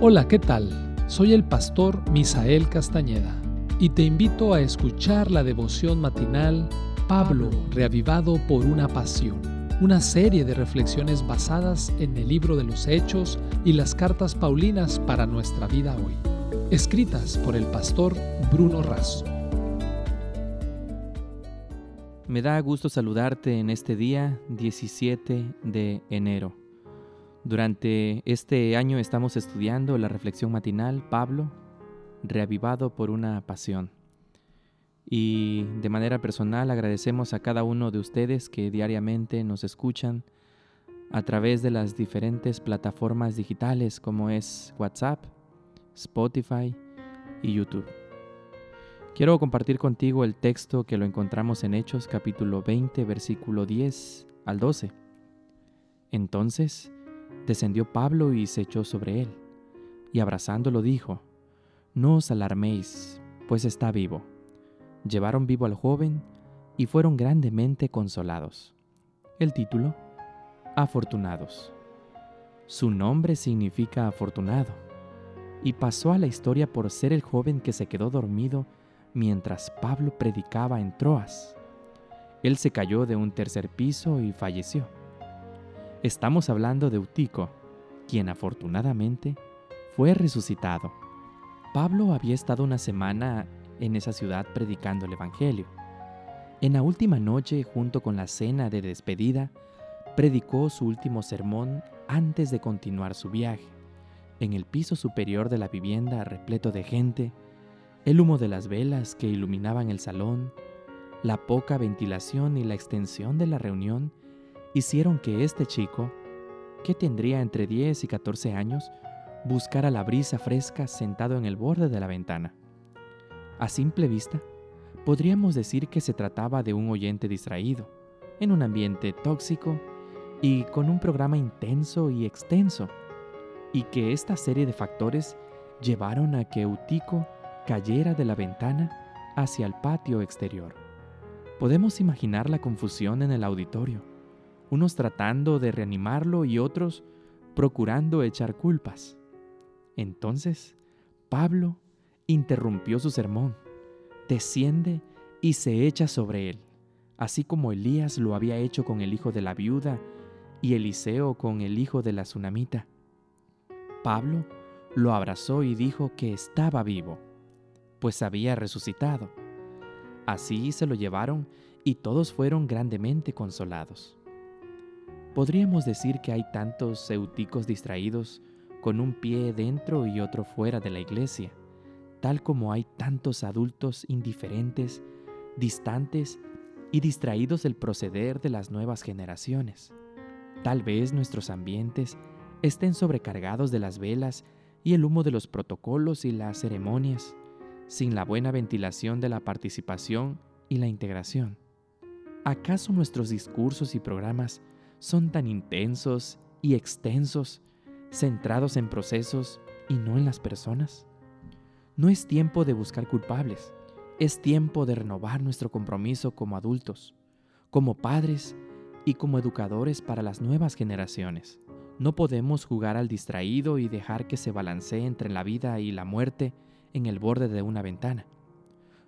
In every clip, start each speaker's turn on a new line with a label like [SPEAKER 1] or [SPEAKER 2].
[SPEAKER 1] Hola, ¿qué tal? Soy el pastor Misael Castañeda y te invito a escuchar la devoción matinal Pablo, reavivado por una pasión, una serie de reflexiones basadas en el libro de los Hechos y las cartas Paulinas para nuestra vida hoy, escritas por el pastor Bruno Razo.
[SPEAKER 2] Me da gusto saludarte en este día 17 de enero. Durante este año estamos estudiando la reflexión matinal Pablo, reavivado por una pasión. Y de manera personal agradecemos a cada uno de ustedes que diariamente nos escuchan a través de las diferentes plataformas digitales como es WhatsApp, Spotify y YouTube. Quiero compartir contigo el texto que lo encontramos en Hechos capítulo 20 versículo 10 al 12. Entonces, Descendió Pablo y se echó sobre él, y abrazándolo dijo, No os alarméis, pues está vivo. Llevaron vivo al joven y fueron grandemente consolados. El título, Afortunados. Su nombre significa afortunado, y pasó a la historia por ser el joven que se quedó dormido mientras Pablo predicaba en Troas. Él se cayó de un tercer piso y falleció. Estamos hablando de Eutico, quien afortunadamente fue resucitado. Pablo había estado una semana en esa ciudad predicando el Evangelio. En la última noche, junto con la cena de despedida, predicó su último sermón antes de continuar su viaje. En el piso superior de la vivienda, repleto de gente, el humo de las velas que iluminaban el salón, la poca ventilación y la extensión de la reunión hicieron que este chico, que tendría entre 10 y 14 años, buscara la brisa fresca sentado en el borde de la ventana. A simple vista, podríamos decir que se trataba de un oyente distraído, en un ambiente tóxico y con un programa intenso y extenso, y que esta serie de factores llevaron a que Eutico cayera de la ventana hacia el patio exterior. Podemos imaginar la confusión en el auditorio unos tratando de reanimarlo y otros procurando echar culpas. Entonces, Pablo interrumpió su sermón, desciende y se echa sobre él, así como Elías lo había hecho con el hijo de la viuda y Eliseo con el hijo de la tsunamita. Pablo lo abrazó y dijo que estaba vivo, pues había resucitado. Así se lo llevaron y todos fueron grandemente consolados. Podríamos decir que hay tantos euticos distraídos con un pie dentro y otro fuera de la iglesia, tal como hay tantos adultos indiferentes, distantes y distraídos del proceder de las nuevas generaciones. Tal vez nuestros ambientes estén sobrecargados de las velas y el humo de los protocolos y las ceremonias, sin la buena ventilación de la participación y la integración. ¿Acaso nuestros discursos y programas son tan intensos y extensos, centrados en procesos y no en las personas? No es tiempo de buscar culpables, es tiempo de renovar nuestro compromiso como adultos, como padres y como educadores para las nuevas generaciones. No podemos jugar al distraído y dejar que se balancee entre la vida y la muerte en el borde de una ventana.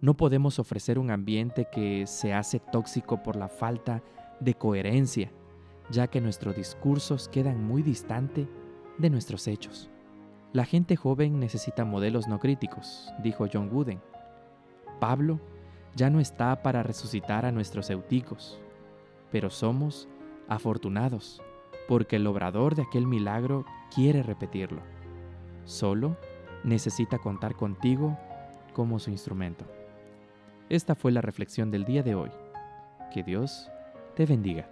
[SPEAKER 2] No podemos ofrecer un ambiente que se hace tóxico por la falta de coherencia ya que nuestros discursos quedan muy distante de nuestros hechos. La gente joven necesita modelos no críticos, dijo John Wooden. Pablo ya no está para resucitar a nuestros euticos, pero somos afortunados porque el obrador de aquel milagro quiere repetirlo. Solo necesita contar contigo como su instrumento. Esta fue la reflexión del día de hoy. Que Dios te bendiga.